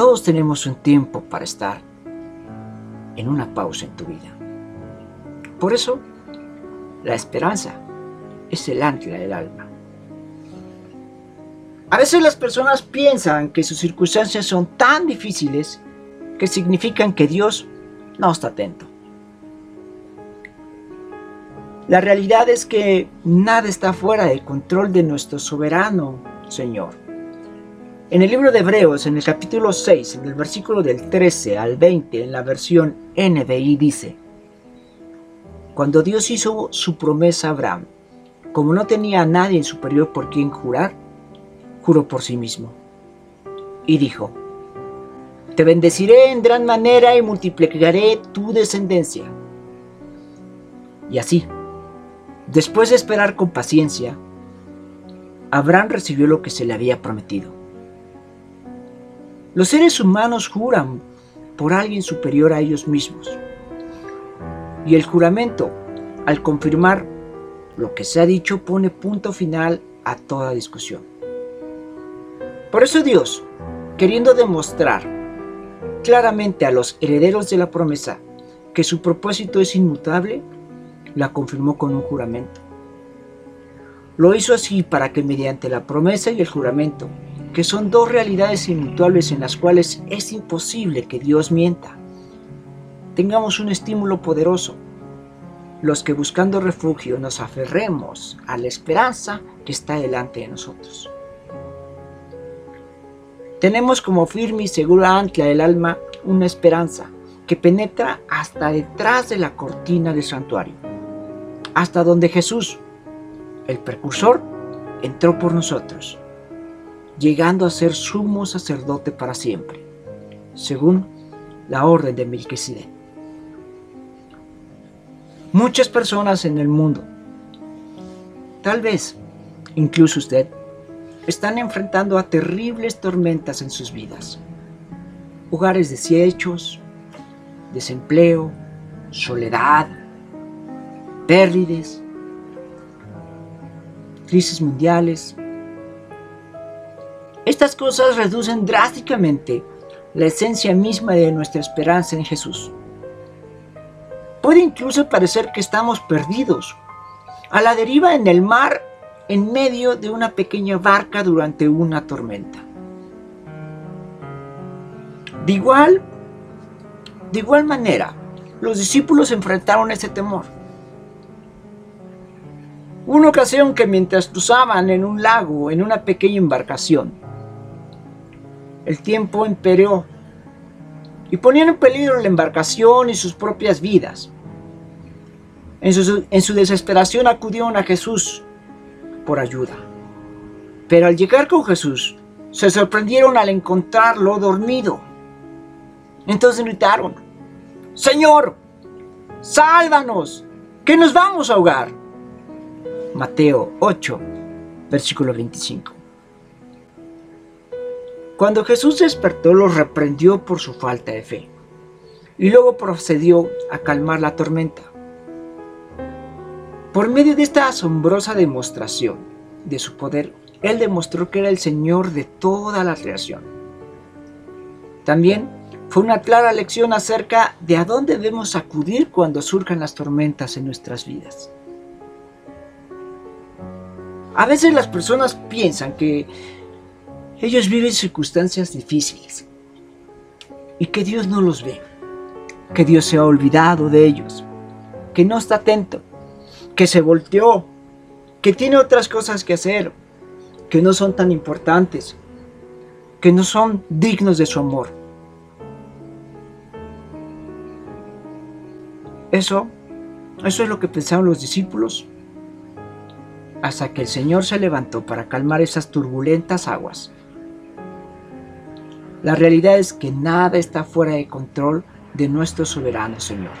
Todos tenemos un tiempo para estar en una pausa en tu vida. Por eso, la esperanza es el ancla del alma. A veces las personas piensan que sus circunstancias son tan difíciles que significan que Dios no está atento. La realidad es que nada está fuera del control de nuestro soberano Señor. En el libro de Hebreos, en el capítulo 6, en el versículo del 13 al 20, en la versión NBI dice, Cuando Dios hizo su promesa a Abraham, como no tenía a nadie superior por quien jurar, juró por sí mismo. Y dijo, Te bendeciré en gran manera y multiplicaré tu descendencia. Y así, Después de esperar con paciencia, Abraham recibió lo que se le había prometido. Los seres humanos juran por alguien superior a ellos mismos. Y el juramento, al confirmar lo que se ha dicho, pone punto final a toda discusión. Por eso Dios, queriendo demostrar claramente a los herederos de la promesa que su propósito es inmutable, la confirmó con un juramento. Lo hizo así para que mediante la promesa y el juramento, que son dos realidades inmutables en las cuales es imposible que Dios mienta, tengamos un estímulo poderoso, los que buscando refugio nos aferremos a la esperanza que está delante de nosotros. Tenemos como firme y segura ancla del alma una esperanza que penetra hasta detrás de la cortina del santuario hasta donde Jesús, el precursor, entró por nosotros, llegando a ser sumo sacerdote para siempre, según la orden de Melquisedec. Muchas personas en el mundo, tal vez incluso usted, están enfrentando a terribles tormentas en sus vidas. Hogares deshechos, desempleo, soledad, pérdidas, crisis mundiales. Estas cosas reducen drásticamente la esencia misma de nuestra esperanza en Jesús. Puede incluso parecer que estamos perdidos, a la deriva en el mar en medio de una pequeña barca durante una tormenta. De igual, de igual manera, los discípulos enfrentaron ese temor. Una ocasión que mientras cruzaban en un lago, en una pequeña embarcación, el tiempo imperó y ponían en peligro la embarcación y sus propias vidas. En su, en su desesperación acudieron a Jesús por ayuda. Pero al llegar con Jesús, se sorprendieron al encontrarlo dormido. Entonces gritaron, Señor, sálvanos, que nos vamos a ahogar. Mateo 8, versículo 25. Cuando Jesús despertó, los reprendió por su falta de fe y luego procedió a calmar la tormenta. Por medio de esta asombrosa demostración de su poder, Él demostró que era el Señor de toda la creación. También fue una clara lección acerca de a dónde debemos acudir cuando surjan las tormentas en nuestras vidas. A veces las personas piensan que ellos viven circunstancias difíciles. Y que Dios no los ve, que Dios se ha olvidado de ellos, que no está atento, que se volteó, que tiene otras cosas que hacer, que no son tan importantes, que no son dignos de su amor. Eso, eso es lo que pensaron los discípulos hasta que el Señor se levantó para calmar esas turbulentas aguas. La realidad es que nada está fuera de control de nuestro soberano Señor.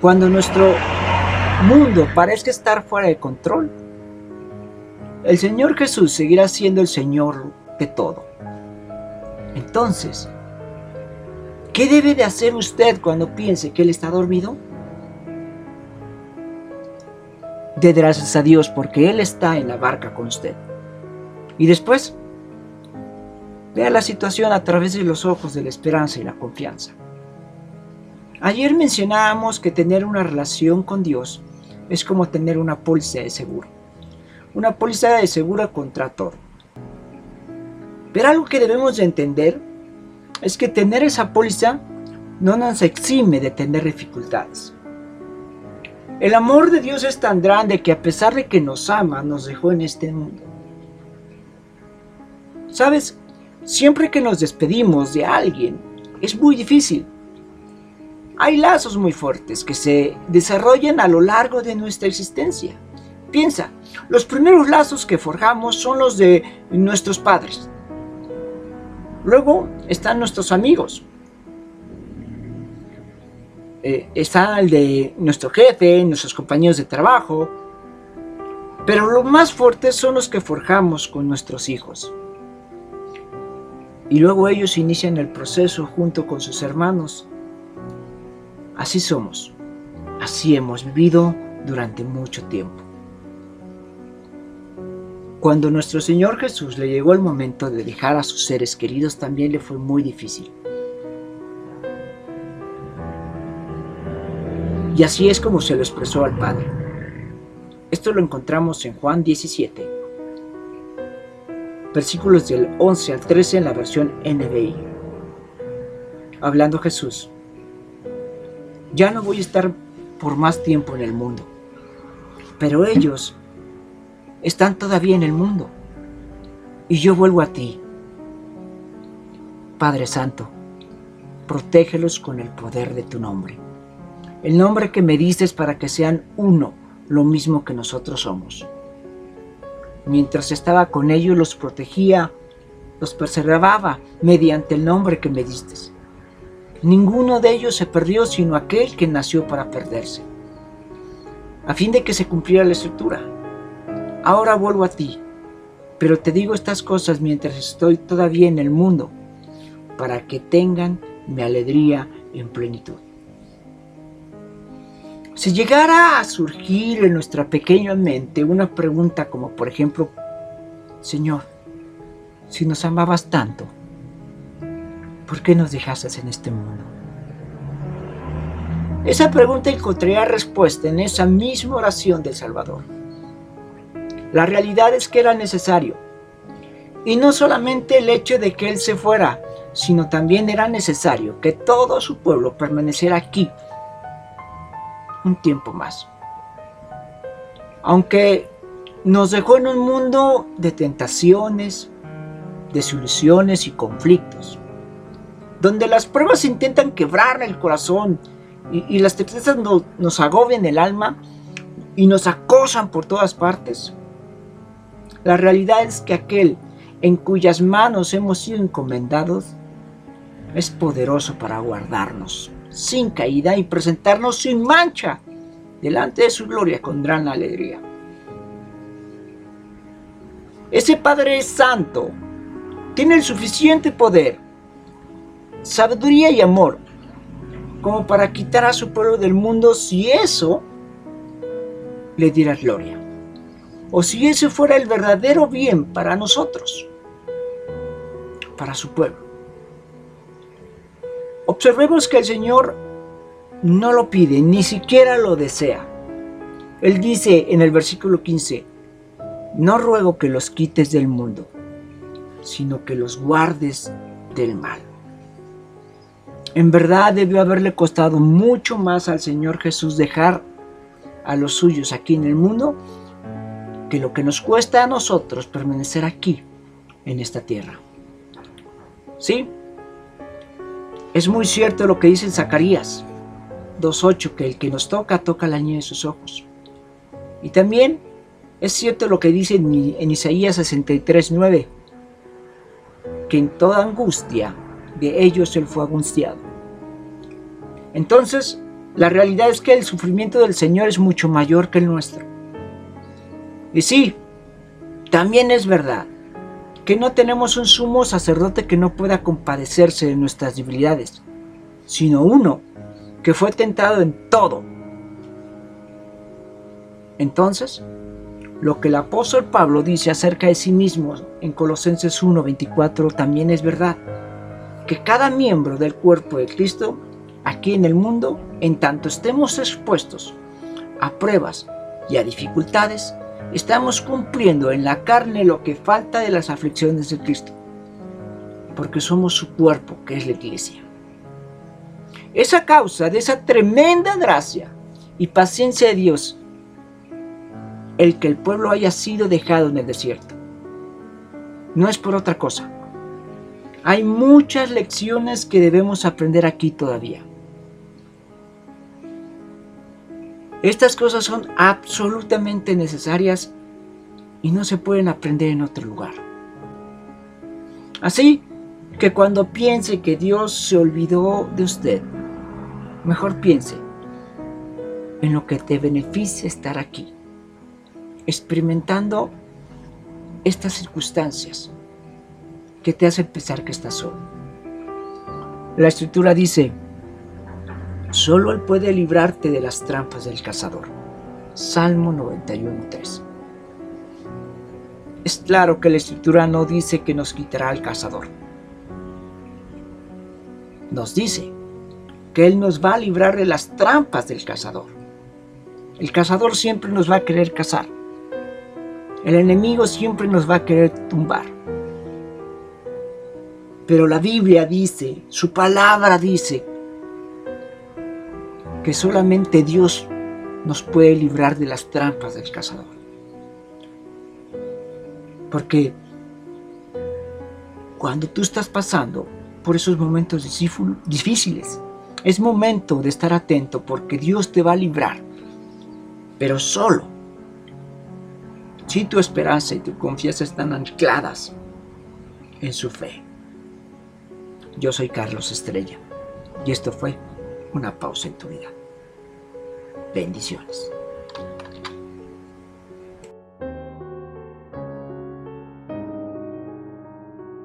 Cuando nuestro mundo parezca estar fuera de control, el Señor Jesús seguirá siendo el Señor de todo. Entonces, ¿qué debe de hacer usted cuando piense que Él está dormido? de gracias a Dios porque Él está en la barca con usted. Y después, Vea la situación a través de los ojos de la esperanza y la confianza. Ayer mencionábamos que tener una relación con Dios es como tener una póliza de seguro. Una póliza de seguro contra todo. Pero algo que debemos de entender es que tener esa póliza no nos exime de tener dificultades. El amor de Dios es tan grande que a pesar de que nos ama, nos dejó en este mundo. ¿Sabes? Siempre que nos despedimos de alguien, es muy difícil. Hay lazos muy fuertes que se desarrollan a lo largo de nuestra existencia. Piensa, los primeros lazos que forjamos son los de nuestros padres. Luego están nuestros amigos. Eh, está el de nuestro jefe, nuestros compañeros de trabajo. Pero los más fuertes son los que forjamos con nuestros hijos. Y luego ellos inician el proceso junto con sus hermanos. Así somos. Así hemos vivido durante mucho tiempo. Cuando nuestro Señor Jesús le llegó el momento de dejar a sus seres queridos también le fue muy difícil. Y así es como se lo expresó al Padre. Esto lo encontramos en Juan 17, versículos del 11 al 13 en la versión NBI. Hablando Jesús, ya no voy a estar por más tiempo en el mundo, pero ellos están todavía en el mundo. Y yo vuelvo a ti. Padre Santo, protégelos con el poder de tu nombre. El nombre que me dices para que sean uno, lo mismo que nosotros somos. Mientras estaba con ellos los protegía, los preservaba mediante el nombre que me diste. Ninguno de ellos se perdió sino aquel que nació para perderse, a fin de que se cumpliera la escritura ahora vuelvo a ti, pero te digo estas cosas mientras estoy todavía en el mundo, para que tengan mi alegría en plenitud. Si llegara a surgir en nuestra pequeña mente una pregunta como por ejemplo, Señor, si nos amabas tanto, ¿por qué nos dejaste en este mundo? Esa pregunta encontraría respuesta en esa misma oración del Salvador. La realidad es que era necesario. Y no solamente el hecho de que Él se fuera, sino también era necesario que todo su pueblo permaneciera aquí un tiempo más. Aunque nos dejó en un mundo de tentaciones, desilusiones y conflictos, donde las pruebas intentan quebrar el corazón y, las tristezas nos agobian el alma y nos acosan por todas partes. La realidad es que aquel en cuyas manos hemos sido encomendados es poderoso para guardarnos sin caída y presentarnos sin mancha delante de su gloria con gran alegría. Ese Padre Santo tiene el suficiente poder, sabiduría y amor como para quitar a su pueblo del mundo si eso le diera gloria o si ese fuera el verdadero bien para nosotros, para su pueblo. Observemos que el Señor no lo pide, ni siquiera lo desea. Él dice en el versículo 15, no ruego que los quites del mundo, sino que los guardes del mal. En verdad debió haberle costado mucho más al Señor Jesús dejar a los suyos aquí en el mundo que lo que nos cuesta a nosotros permanecer aquí, en esta tierra. ¿Sí? Es muy cierto lo que dice en Zacarías 2.8, que el que nos toca, toca la niña de sus ojos. Y también es cierto lo que dice en, en Isaías 63.9, que en toda angustia de ellos él fue angustiado. Entonces, la realidad es que el sufrimiento del Señor es mucho mayor que el nuestro. Y sí, también es verdad que no tenemos un sumo sacerdote que no pueda compadecerse de nuestras debilidades, sino uno que fue tentado en todo. Entonces, lo que el apóstol Pablo dice acerca de sí mismo en Colosenses 1:24 también es verdad, que cada miembro del cuerpo de Cristo aquí en el mundo, en tanto estemos expuestos a pruebas y a dificultades, estamos cumpliendo en la carne lo que falta de las aflicciones de Cristo, porque somos su cuerpo, que es la iglesia. Esa causa de esa tremenda gracia y paciencia de Dios, el que el pueblo haya sido dejado en el desierto, no es por otra cosa. Hay muchas lecciones que debemos aprender aquí todavía. Estas cosas son absolutamente necesarias y no se pueden aprender en otro lugar. Así que cuando piense que Dios se olvidó de usted, mejor piense en lo que te beneficia estar aquí, experimentando estas circunstancias que te hacen pensar que estás solo. La escritura dice, Solo Él puede librarte de las trampas del cazador. Salmo 91.3. Es claro que la escritura no dice que nos quitará al cazador. Nos dice que Él nos va a librar de las trampas del cazador. El cazador siempre nos va a querer cazar. El enemigo siempre nos va a querer tumbar. Pero la Biblia dice, su palabra dice que solamente Dios nos puede librar de las trampas del cazador. Porque cuando tú estás pasando por esos momentos difíciles, es momento de estar atento porque Dios te va a librar, pero solo si tu esperanza y tu confianza están ancladas en su fe. Yo soy Carlos Estrella y esto fue una pausa en tu vida. Bendiciones.